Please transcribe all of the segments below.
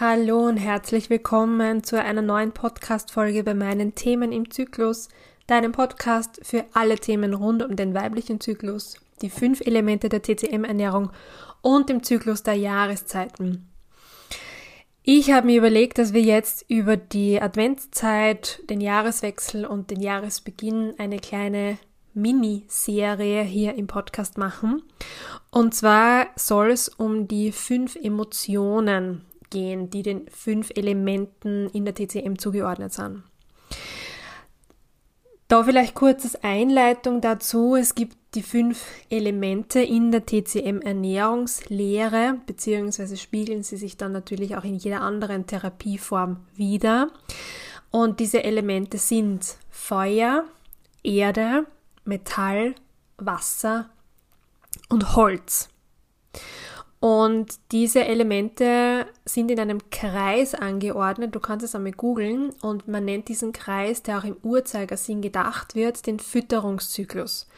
Hallo und herzlich willkommen zu einer neuen Podcast-Folge bei meinen Themen im Zyklus, deinem Podcast für alle Themen rund um den weiblichen Zyklus, die fünf Elemente der TCM-Ernährung und dem Zyklus der Jahreszeiten. Ich habe mir überlegt, dass wir jetzt über die Adventszeit, den Jahreswechsel und den Jahresbeginn eine kleine Miniserie hier im Podcast machen. Und zwar soll es um die fünf Emotionen gehen, die den fünf Elementen in der TCM zugeordnet sind. Da vielleicht kurz als Einleitung dazu. Es gibt die fünf Elemente in der TCM Ernährungslehre, beziehungsweise spiegeln sie sich dann natürlich auch in jeder anderen Therapieform wieder. Und diese Elemente sind Feuer, Erde, Metall, Wasser und Holz. Und diese Elemente sind in einem Kreis angeordnet. Du kannst es einmal googeln und man nennt diesen Kreis, der auch im Uhrzeigersinn gedacht wird, den Fütterungszyklus.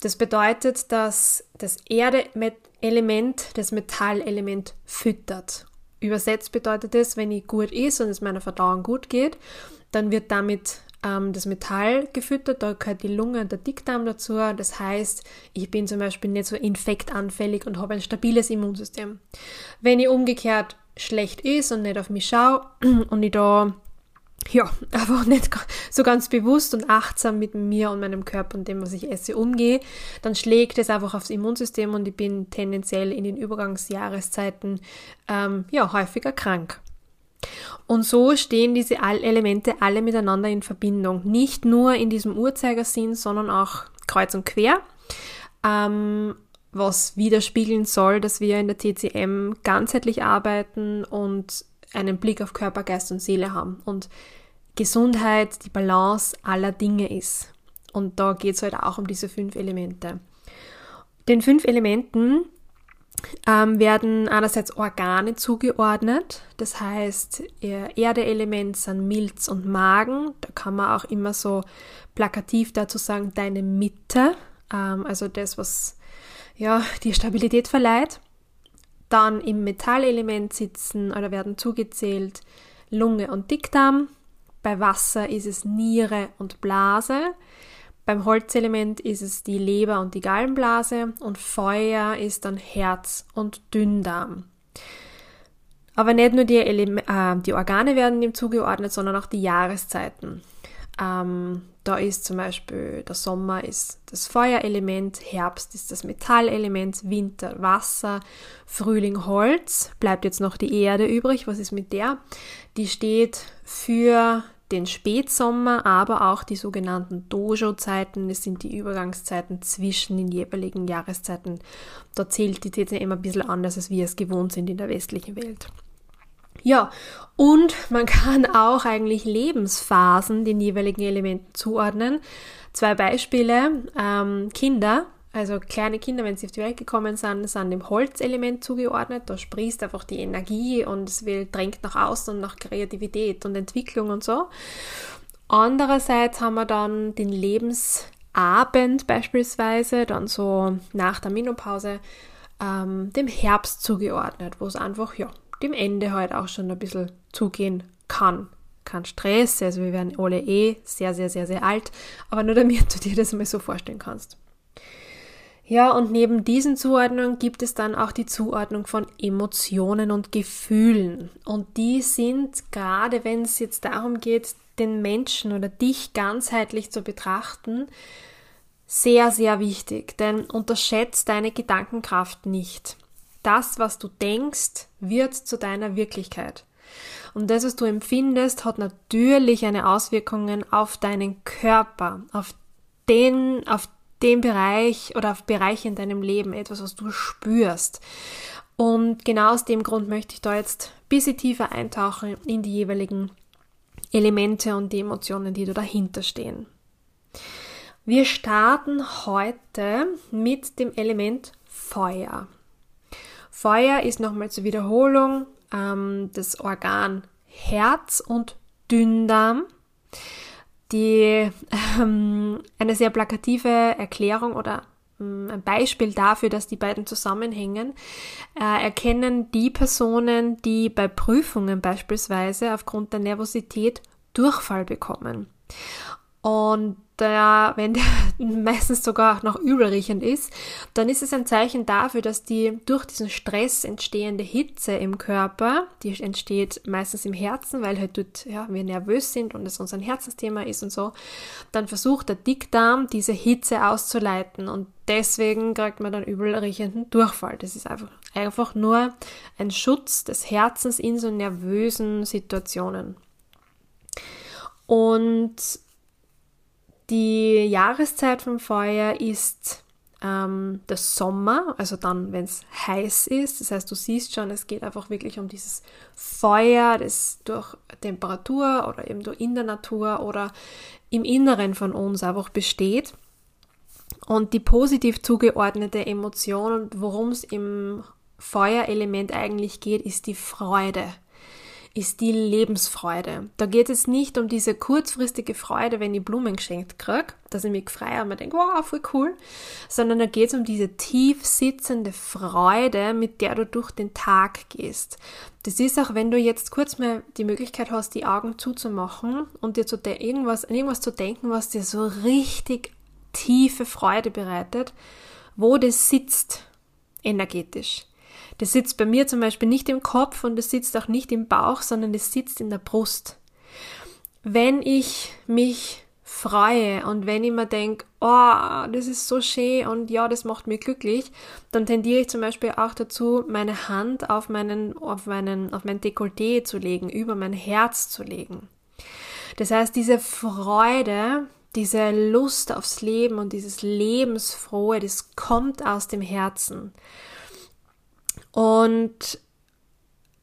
Das bedeutet, dass das Erde-Element das Metallelement füttert. Übersetzt bedeutet es, wenn ich gut ist und es meiner Verdauung gut geht, dann wird damit ähm, das Metall gefüttert, da gehört die Lunge und der Dickdarm dazu. Das heißt, ich bin zum Beispiel nicht so infektanfällig und habe ein stabiles Immunsystem. Wenn ich umgekehrt schlecht ist und nicht auf mich schaue und ich da ja, einfach nicht so ganz bewusst und achtsam mit mir und meinem Körper und dem, was ich esse, umgehe, dann schlägt es einfach aufs Immunsystem und ich bin tendenziell in den Übergangsjahreszeiten ähm, ja, häufiger krank. Und so stehen diese Elemente alle miteinander in Verbindung. Nicht nur in diesem Uhrzeigersinn, sondern auch kreuz und quer, ähm, was widerspiegeln soll, dass wir in der TCM ganzheitlich arbeiten und einen Blick auf Körper, Geist und Seele haben. Und Gesundheit die Balance aller Dinge ist. Und da geht es halt auch um diese fünf Elemente. Den fünf Elementen ähm, werden einerseits Organe zugeordnet. Das heißt, Erdeelement sind Milz und Magen. Da kann man auch immer so plakativ dazu sagen, deine Mitte. Ähm, also das, was ja, die Stabilität verleiht. Dann im Metallelement sitzen oder werden zugezählt Lunge und Dickdarm. Bei Wasser ist es Niere und Blase. Beim Holzelement ist es die Leber und die Gallenblase und Feuer ist dann Herz und Dünndarm. Aber nicht nur die, Ele äh, die Organe werden dem zugeordnet, sondern auch die Jahreszeiten. Ähm, da ist zum Beispiel der Sommer ist das Feuerelement, Herbst ist das Metallelement, Winter Wasser, Frühling Holz. Bleibt jetzt noch die Erde übrig. Was ist mit der? Die steht für den Spätsommer, aber auch die sogenannten Dojo-Zeiten. Das sind die Übergangszeiten zwischen den jeweiligen Jahreszeiten. Da zählt die TCM ein bisschen anders, als wir es gewohnt sind in der westlichen Welt. Ja, und man kann auch eigentlich Lebensphasen den jeweiligen Elementen zuordnen. Zwei Beispiele. Ähm, Kinder also kleine Kinder, wenn sie auf die Welt gekommen sind, sind dem Holzelement zugeordnet. Da sprießt einfach die Energie und es will, drängt nach außen und nach Kreativität und Entwicklung und so. Andererseits haben wir dann den Lebensabend beispielsweise, dann so nach der Menopause, ähm, dem Herbst zugeordnet, wo es einfach, ja, dem Ende halt auch schon ein bisschen zugehen kann. Kein Stress, also wir werden alle eh sehr, sehr, sehr, sehr alt, aber nur damit du dir das mal so vorstellen kannst. Ja, und neben diesen Zuordnungen gibt es dann auch die Zuordnung von Emotionen und Gefühlen. Und die sind, gerade wenn es jetzt darum geht, den Menschen oder dich ganzheitlich zu betrachten, sehr, sehr wichtig. Denn unterschätzt deine Gedankenkraft nicht. Das, was du denkst, wird zu deiner Wirklichkeit. Und das, was du empfindest, hat natürlich eine Auswirkung auf deinen Körper, auf den, auf dem Bereich oder auf Bereiche in deinem Leben, etwas, was du spürst. Und genau aus dem Grund möchte ich da jetzt ein bisschen tiefer eintauchen in die jeweiligen Elemente und die Emotionen, die da dahinter stehen. Wir starten heute mit dem Element Feuer. Feuer ist nochmal zur Wiederholung ähm, das Organ Herz und Dünndarm die ähm, eine sehr plakative Erklärung oder mm, ein Beispiel dafür, dass die beiden zusammenhängen, äh, erkennen die Personen, die bei Prüfungen beispielsweise aufgrund der Nervosität Durchfall bekommen. Und der, wenn der meistens sogar auch noch übelriechend ist, dann ist es ein Zeichen dafür, dass die durch diesen Stress entstehende Hitze im Körper, die entsteht meistens im Herzen, weil halt dort, ja, wir nervös sind und es unser Herzensthema ist und so, dann versucht der Dickdarm diese Hitze auszuleiten und deswegen kriegt man dann übelriechenden Durchfall. Das ist einfach, einfach nur ein Schutz des Herzens in so nervösen Situationen. Und die Jahreszeit vom Feuer ist ähm, der Sommer, also dann, wenn es heiß ist. Das heißt, du siehst schon, es geht einfach wirklich um dieses Feuer, das durch Temperatur oder eben durch in der Natur oder im Inneren von uns einfach besteht. Und die positiv zugeordnete Emotion worum es im Feuerelement eigentlich geht, ist die Freude ist die Lebensfreude. Da geht es nicht um diese kurzfristige Freude, wenn ich Blumen geschenkt kriege, dass ich mich freue und mir denke, wow, voll cool, sondern da geht es um diese tief sitzende Freude, mit der du durch den Tag gehst. Das ist auch, wenn du jetzt kurz mal die Möglichkeit hast, die Augen zuzumachen und dir zu irgendwas, an irgendwas zu denken, was dir so richtig tiefe Freude bereitet, wo das sitzt energetisch. Das sitzt bei mir zum Beispiel nicht im Kopf und das sitzt auch nicht im Bauch, sondern das sitzt in der Brust. Wenn ich mich freue und wenn ich mir denke, oh, das ist so schön und ja, das macht mich glücklich, dann tendiere ich zum Beispiel auch dazu, meine Hand auf meinen, auf meinen, auf mein Dekolleté zu legen, über mein Herz zu legen. Das heißt, diese Freude, diese Lust aufs Leben und dieses Lebensfrohe, das kommt aus dem Herzen. Und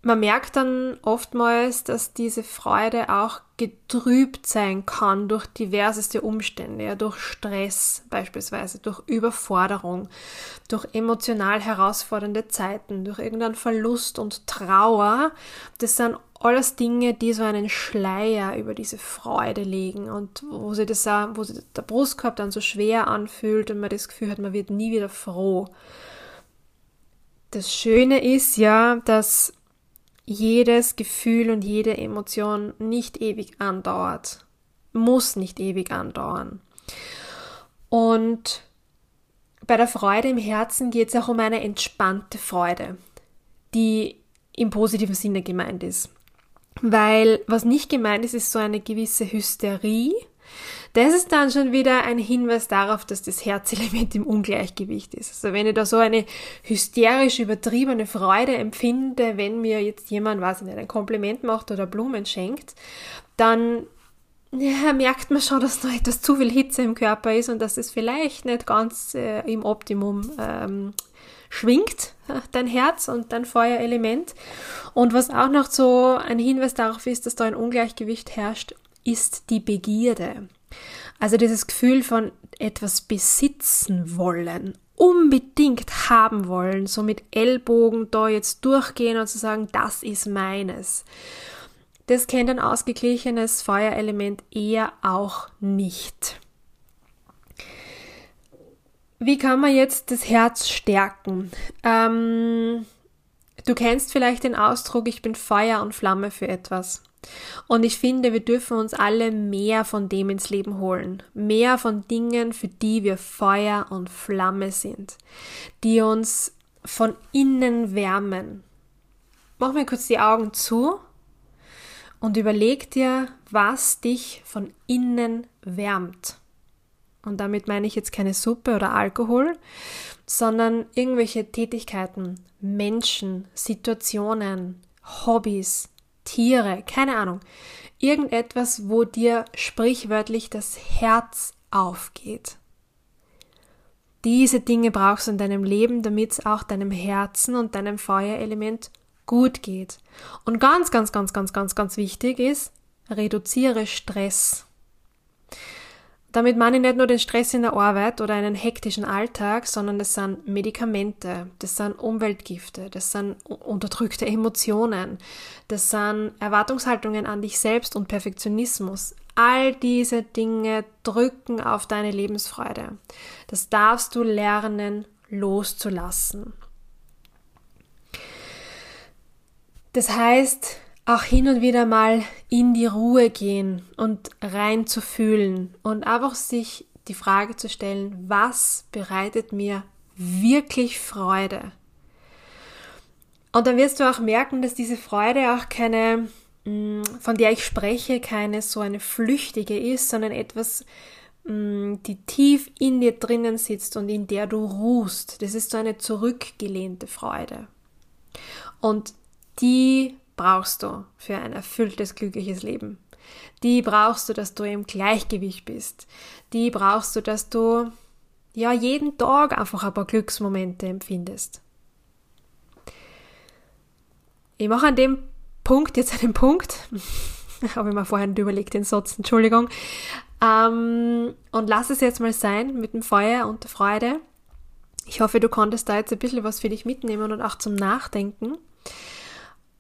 man merkt dann oftmals, dass diese Freude auch getrübt sein kann durch diverseste Umstände, ja, durch Stress beispielsweise, durch Überforderung, durch emotional herausfordernde Zeiten, durch irgendeinen Verlust und Trauer. Das sind alles Dinge, die so einen Schleier über diese Freude legen und wo sich das auch, wo sich der Brustkorb dann so schwer anfühlt und man das Gefühl hat, man wird nie wieder froh. Das Schöne ist ja, dass jedes Gefühl und jede Emotion nicht ewig andauert. Muss nicht ewig andauern. Und bei der Freude im Herzen geht es auch um eine entspannte Freude, die im positiven Sinne gemeint ist. Weil was nicht gemeint ist, ist so eine gewisse Hysterie, das ist dann schon wieder ein Hinweis darauf, dass das Herzelement im Ungleichgewicht ist. Also wenn ich da so eine hysterisch übertriebene Freude empfinde, wenn mir jetzt jemand, weiß ich nicht, ein Kompliment macht oder Blumen schenkt, dann ja, merkt man schon, dass noch etwas zu viel Hitze im Körper ist und dass es vielleicht nicht ganz äh, im Optimum ähm, schwingt, dein Herz und dein Feuerelement. Und was auch noch so ein Hinweis darauf ist, dass da ein Ungleichgewicht herrscht, ist die Begierde. Also dieses Gefühl von etwas besitzen wollen, unbedingt haben wollen, so mit Ellbogen da jetzt durchgehen und zu sagen, das ist meines. Das kennt ein ausgeglichenes Feuerelement eher auch nicht. Wie kann man jetzt das Herz stärken? Ähm, du kennst vielleicht den Ausdruck, ich bin Feuer und Flamme für etwas. Und ich finde, wir dürfen uns alle mehr von dem ins Leben holen. Mehr von Dingen, für die wir Feuer und Flamme sind. Die uns von innen wärmen. Mach mir kurz die Augen zu und überleg dir, was dich von innen wärmt. Und damit meine ich jetzt keine Suppe oder Alkohol, sondern irgendwelche Tätigkeiten, Menschen, Situationen, Hobbys, Tiere, keine Ahnung. Irgendetwas, wo dir sprichwörtlich das Herz aufgeht. Diese Dinge brauchst du in deinem Leben, damit es auch deinem Herzen und deinem Feuerelement gut geht. Und ganz, ganz, ganz, ganz, ganz, ganz wichtig ist, reduziere Stress. Damit meine ich nicht nur den Stress in der Arbeit oder einen hektischen Alltag, sondern das sind Medikamente, das sind Umweltgifte, das sind unterdrückte Emotionen, das sind Erwartungshaltungen an dich selbst und Perfektionismus. All diese Dinge drücken auf deine Lebensfreude. Das darfst du lernen loszulassen. Das heißt, auch hin und wieder mal in die Ruhe gehen und rein zu fühlen und einfach sich die Frage zu stellen, was bereitet mir wirklich Freude? Und dann wirst du auch merken, dass diese Freude auch keine, mm, von der ich spreche, keine so eine flüchtige ist, sondern etwas, mm, die tief in dir drinnen sitzt und in der du ruhst. Das ist so eine zurückgelehnte Freude. Und die brauchst du für ein erfülltes, glückliches Leben. Die brauchst du, dass du im Gleichgewicht bist. Die brauchst du, dass du ja jeden Tag einfach ein paar Glücksmomente empfindest. Ich mache an dem Punkt jetzt einen Punkt. Habe ich mir vorher nicht überlegt, den Satz, Entschuldigung. Ähm, und lass es jetzt mal sein mit dem Feuer und der Freude. Ich hoffe, du konntest da jetzt ein bisschen was für dich mitnehmen und auch zum Nachdenken.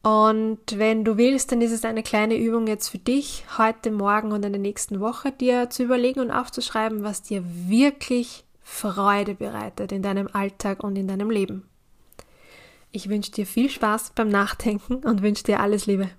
Und wenn du willst, dann ist es eine kleine Übung jetzt für dich, heute Morgen und in der nächsten Woche dir zu überlegen und aufzuschreiben, was dir wirklich Freude bereitet in deinem Alltag und in deinem Leben. Ich wünsche dir viel Spaß beim Nachdenken und wünsche dir alles Liebe.